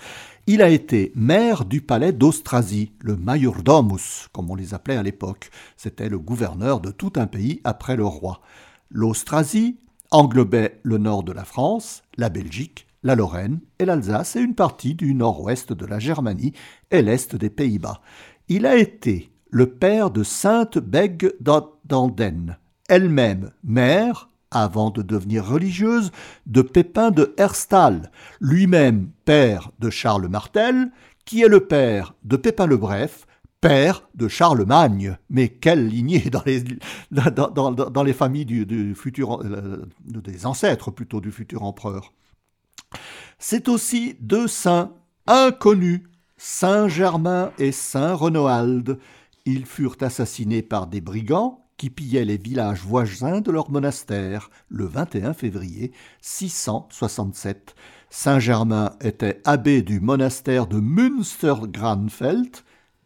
[SPEAKER 2] il a été maire du palais d'Austrasie, le majordomus, comme on les appelait à l'époque. C'était le gouverneur de tout un pays après le roi. L'Austrasie englobait le nord de la France, la Belgique, la Lorraine et l'Alsace et une partie du nord-ouest de la Germanie et l'est des Pays-Bas. Il a été le père de Sainte Bègue d'Anden, elle-même mère avant de devenir religieuse, de Pépin de Herstal, lui-même père de Charles Martel, qui est le père de Pépin le Bref, père de Charlemagne. Mais quelle lignée dans les, dans, les familles du, euh, des ancêtres plutôt du futur empereur. C'est aussi deux saints inconnus, Saint Germain et Saint Renoald. Ils furent assassinés par des brigands qui pillaient les villages voisins de leur monastère le 21 février 667. Saint-Germain était abbé du monastère de Münster-Granfeld,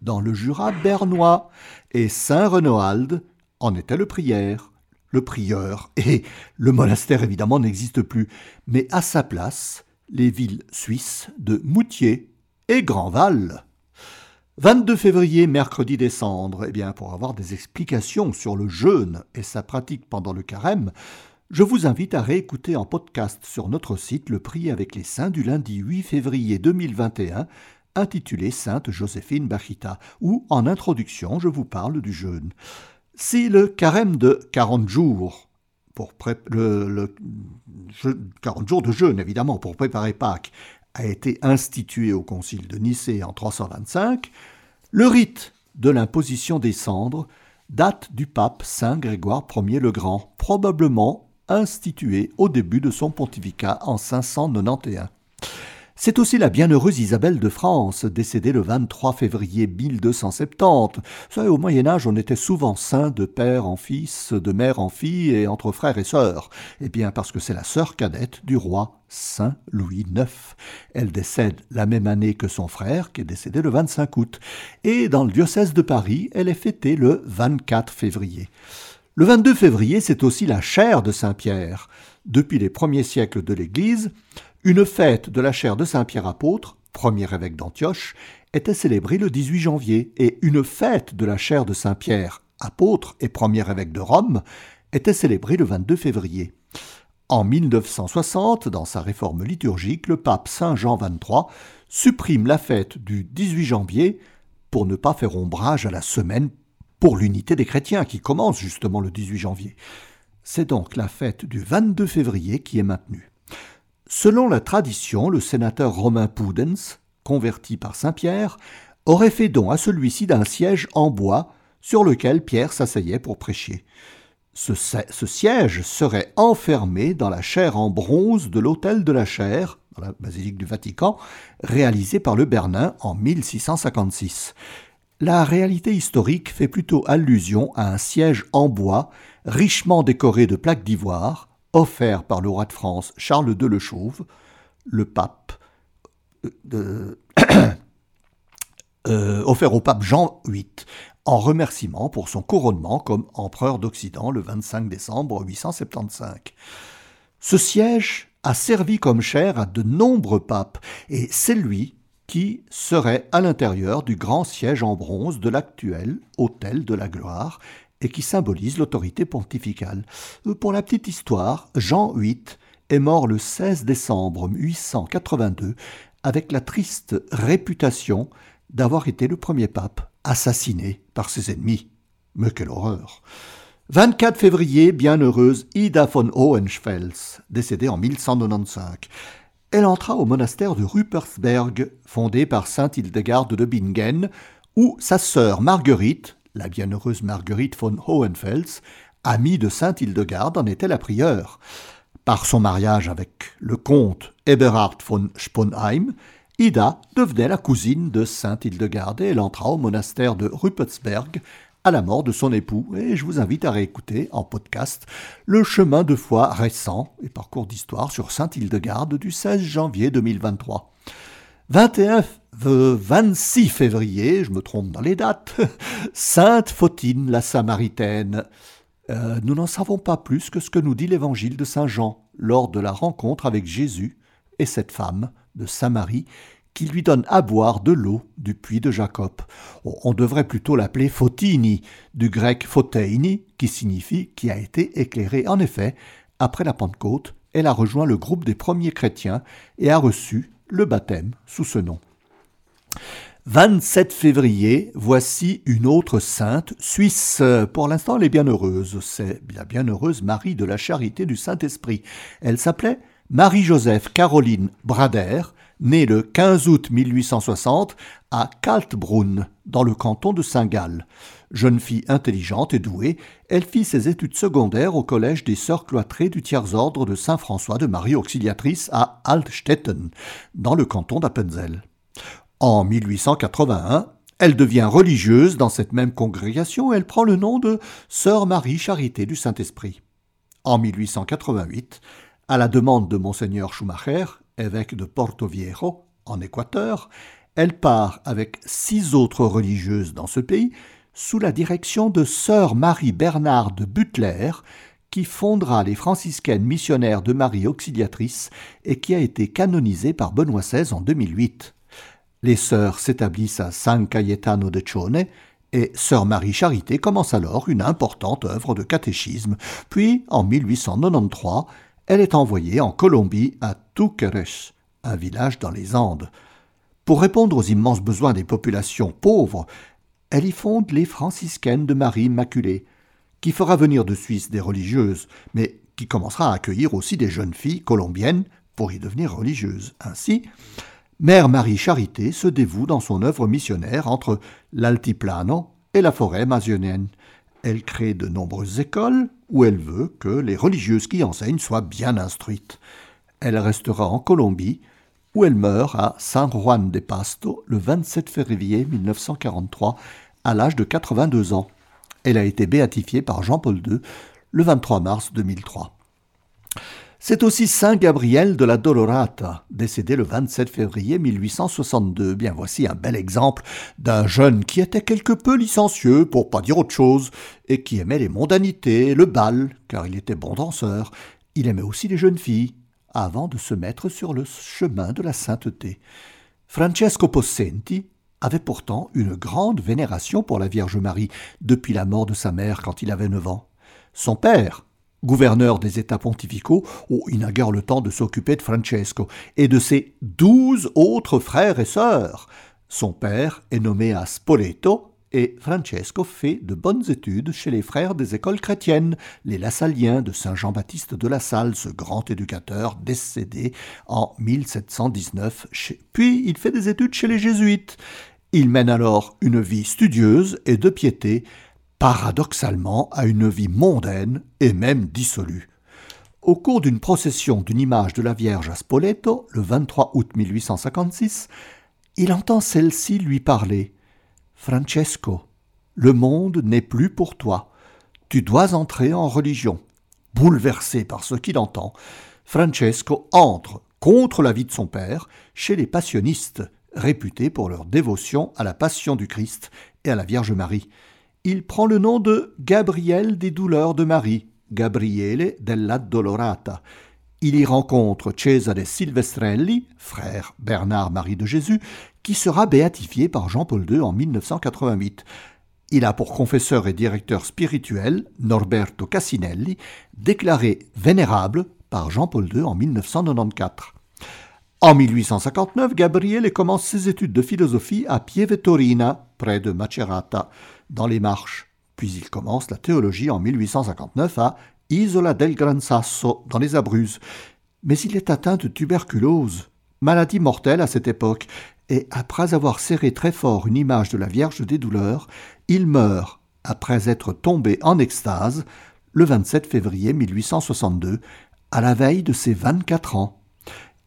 [SPEAKER 2] dans le Jura bernois, et Saint Renoald en était le prière, le prieur, et le monastère évidemment n'existe plus, mais à sa place, les villes suisses de Moutier et Grandval. 22 février, mercredi décembre, eh bien, pour avoir des explications sur le jeûne et sa pratique pendant le carême, je vous invite à réécouter en podcast sur notre site le prix avec les saints du lundi 8 février 2021, intitulé Sainte Joséphine Bachita, où, en introduction, je vous parle du jeûne. Si le carême de 40 jours, pour le, 40 jours de jeûne évidemment pour préparer Pâques, a été institué au concile de Nicée en 325, le rite de l'imposition des cendres date du pape Saint Grégoire Ier le Grand, probablement institué au début de son pontificat en 591. C'est aussi la bienheureuse Isabelle de France, décédée le 23 février 1270. Ça, au Moyen Âge, on était souvent saint de père en fils, de mère en fille et entre frères et sœurs. Eh bien, parce que c'est la sœur cadette du roi Saint Louis IX. Elle décède la même année que son frère, qui est décédé le 25 août. Et dans le diocèse de Paris, elle est fêtée le 24 février. Le 22 février, c'est aussi la chaire de Saint-Pierre. Depuis les premiers siècles de l'Église, une fête de la chaire de Saint-Pierre apôtre, premier évêque d'Antioche, était célébrée le 18 janvier, et une fête de la chaire de Saint-Pierre apôtre et premier évêque de Rome était célébrée le 22 février. En 1960, dans sa réforme liturgique, le pape Saint Jean XXIII supprime la fête du 18 janvier pour ne pas faire ombrage à la semaine pour l'unité des chrétiens qui commence justement le 18 janvier. C'est donc la fête du 22 février qui est maintenue. Selon la tradition, le sénateur Romain Poudens, converti par Saint Pierre, aurait fait don à celui-ci d'un siège en bois sur lequel Pierre s'asseyait pour prêcher. Ce, siège serait enfermé dans la chaire en bronze de l'autel de la chaire, dans la basilique du Vatican, réalisé par le Bernin en 1656. La réalité historique fait plutôt allusion à un siège en bois richement décoré de plaques d'ivoire, offert par le roi de France Charles II le Chauve, le pape, euh, euh, offert au pape Jean VIII, en remerciement pour son couronnement comme empereur d'Occident le 25 décembre 875. Ce siège a servi comme chair à de nombreux papes, et c'est lui qui serait à l'intérieur du grand siège en bronze de l'actuel Hôtel de la Gloire, et qui symbolise l'autorité pontificale. Euh, pour la petite histoire, Jean VIII est mort le 16 décembre 882 avec la triste réputation d'avoir été le premier pape assassiné par ses ennemis. Mais quelle horreur 24 février, bienheureuse Ida von Hohenfels, décédée en 1195. Elle entra au monastère de Ruppersberg, fondé par sainte Hildegarde de Bingen, où sa sœur Marguerite, la bienheureuse Marguerite von Hohenfels, amie de sainte Hildegarde, en était la prieure. Par son mariage avec le comte Eberhard von Sponheim, Ida devenait la cousine de sainte Hildegarde et elle entra au monastère de Ruppelsberg à la mort de son époux. Et je vous invite à réécouter en podcast le chemin de foi récent et parcours d'histoire sur sainte Hildegarde du 16 janvier 2023. 21 26 février, je me trompe dans les dates, Sainte Fautine la Samaritaine. Euh, nous n'en savons pas plus que ce que nous dit l'évangile de Saint Jean lors de la rencontre avec Jésus et cette femme de Samarie qui lui donne à boire de l'eau du puits de Jacob. On devrait plutôt l'appeler Fautini, du grec Photeini, qui signifie qui a été éclairé. En effet, après la Pentecôte, elle a rejoint le groupe des premiers chrétiens et a reçu le baptême sous ce nom. 27 février, voici une autre sainte suisse. Pour l'instant, elle est bienheureuse. C'est la bienheureuse Marie de la Charité du Saint-Esprit. Elle s'appelait Marie-Joseph Caroline Brader, née le 15 août 1860 à Kaltbrunn, dans le canton de Saint-Gall. Jeune fille intelligente et douée, elle fit ses études secondaires au collège des Sœurs cloîtrées du Tiers-Ordre de Saint-François de Marie Auxiliatrice à Altstetten, dans le canton d'Appenzell. En 1881, elle devient religieuse dans cette même congrégation et elle prend le nom de Sœur Marie Charité du Saint-Esprit. En 1888, à la demande de Monseigneur Schumacher, évêque de Porto Viejo, en Équateur, elle part avec six autres religieuses dans ce pays sous la direction de sœur Marie Bernard de Butler, qui fondera les franciscaines missionnaires de Marie Auxiliatrice et qui a été canonisée par Benoît XVI en 2008. Les sœurs s'établissent à San Cayetano de Cione et sœur Marie Charité commence alors une importante œuvre de catéchisme. Puis, en 1893, elle est envoyée en Colombie à Túquerres, un village dans les Andes. Pour répondre aux immenses besoins des populations pauvres, elle y fonde les franciscaines de Marie Immaculée, qui fera venir de Suisse des religieuses, mais qui commencera à accueillir aussi des jeunes filles colombiennes pour y devenir religieuses. Ainsi, Mère Marie Charité se dévoue dans son œuvre missionnaire entre l'Altiplano et la forêt amazonienne. Elle crée de nombreuses écoles où elle veut que les religieuses qui enseignent soient bien instruites. Elle restera en Colombie où elle meurt à San Juan de Pasto le 27 février 1943 à l'âge de 82 ans. Elle a été béatifiée par Jean-Paul II le 23 mars 2003. C'est aussi Saint Gabriel de la Dolorata, décédé le 27 février 1862. Bien voici un bel exemple d'un jeune qui était quelque peu licencieux, pour pas dire autre chose, et qui aimait les mondanités, le bal, car il était bon danseur. Il aimait aussi les jeunes filles, avant de se mettre sur le chemin de la sainteté. Francesco Possenti avait pourtant une grande vénération pour la Vierge Marie depuis la mort de sa mère quand il avait neuf ans. Son père, gouverneur des États pontificaux, où il n'a guère le temps de s'occuper de Francesco, et de ses douze autres frères et sœurs. Son père est nommé à Spoleto, et Francesco fait de bonnes études chez les frères des écoles chrétiennes, les Lassaliens de Saint Jean-Baptiste de La Salle, ce grand éducateur décédé en 1719. Puis il fait des études chez les jésuites. Il mène alors une vie studieuse et de piété, paradoxalement à une vie mondaine et même dissolue. Au cours d'une procession d'une image de la Vierge à Spoleto, le 23 août 1856, il entend celle-ci lui parler. Francesco, le monde n'est plus pour toi. Tu dois entrer en religion. Bouleversé par ce qu'il entend, Francesco entre, contre l'avis de son père, chez les passionnistes, réputés pour leur dévotion à la passion du Christ et à la Vierge Marie il prend le nom de Gabriel des douleurs de Marie, Gabriele della Dolorata. Il y rencontre Cesare Silvestrelli, frère Bernard-Marie de Jésus, qui sera béatifié par Jean-Paul II en 1988. Il a pour confesseur et directeur spirituel Norberto Cassinelli, déclaré vénérable par Jean-Paul II en 1994. En 1859, Gabriele commence ses études de philosophie à Pieve près de Macerata dans les Marches. Puis il commence la théologie en 1859 à Isola del Gran Sasso, dans les Abruzzes. Mais il est atteint de tuberculose, maladie mortelle à cette époque, et après avoir serré très fort une image de la Vierge des douleurs, il meurt, après être tombé en extase, le 27 février 1862, à la veille de ses 24 ans.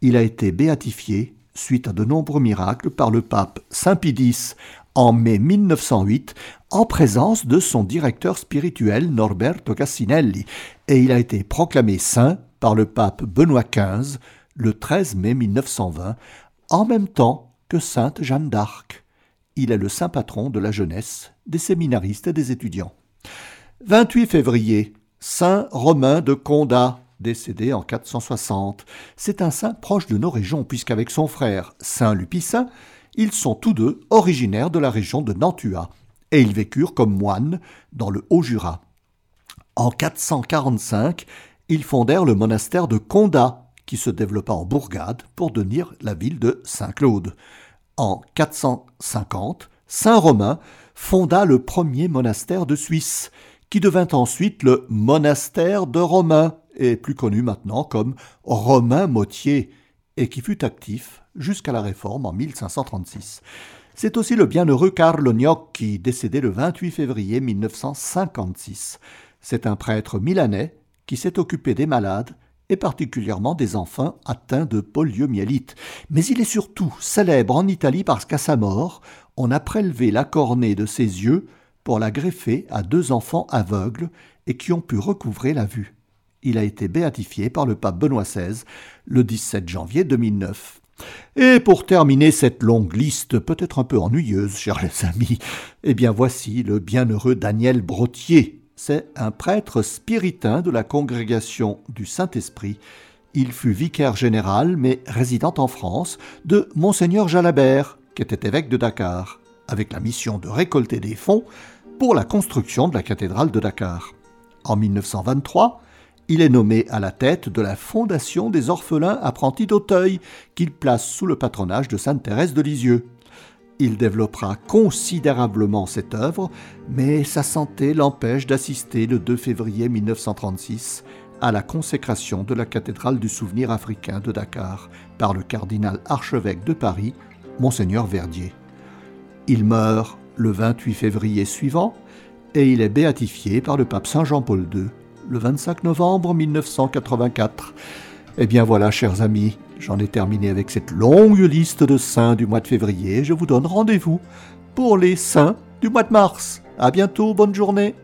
[SPEAKER 2] Il a été béatifié, suite à de nombreux miracles, par le pape Saint Pidis en mai 1908 en présence de son directeur spirituel Norberto Cassinelli, et il a été proclamé saint par le pape Benoît XV le 13 mai 1920, en même temps que sainte Jeanne d'Arc. Il est le saint patron de la jeunesse, des séminaristes et des étudiants. 28 février, Saint Romain de Condat, décédé en 460. C'est un saint proche de nos régions, puisqu'avec son frère Saint Lupicin, ils sont tous deux originaires de la région de Nantua, et ils vécurent comme moines dans le Haut-Jura. En 445, ils fondèrent le monastère de Condat, qui se développa en bourgade pour devenir la ville de Saint-Claude. En 450, Saint Romain fonda le premier monastère de Suisse, qui devint ensuite le monastère de Romain, et plus connu maintenant comme Romain Motier, et qui fut actif jusqu'à la Réforme en 1536. C'est aussi le bienheureux Carlo Gnocchi, décédé le 28 février 1956. C'est un prêtre milanais qui s'est occupé des malades et particulièrement des enfants atteints de poliomyélite. Mais il est surtout célèbre en Italie parce qu'à sa mort, on a prélevé la cornée de ses yeux pour la greffer à deux enfants aveugles et qui ont pu recouvrer la vue. Il a été béatifié par le pape Benoît XVI le 17 janvier 2009. Et pour terminer cette longue liste, peut-être un peu ennuyeuse, chers amis, eh bien voici le bienheureux Daniel Brottier. C'est un prêtre spiritain de la congrégation du Saint-Esprit. Il fut vicaire général, mais résident en France, de Monseigneur Jalabert, qui était évêque de Dakar, avec la mission de récolter des fonds pour la construction de la cathédrale de Dakar. En 1923, il est nommé à la tête de la Fondation des orphelins apprentis d'Auteuil, qu'il place sous le patronage de Sainte Thérèse de Lisieux. Il développera considérablement cette œuvre, mais sa santé l'empêche d'assister le 2 février 1936 à la consécration de la cathédrale du souvenir africain de Dakar par le cardinal archevêque de Paris, Monseigneur Verdier. Il meurt le 28 février suivant et il est béatifié par le pape Saint Jean-Paul II le 25 novembre 1984. Eh bien voilà, chers amis, j'en ai terminé avec cette longue liste de saints du mois de février. Je vous donne rendez-vous pour les saints du mois de mars. À bientôt, bonne journée.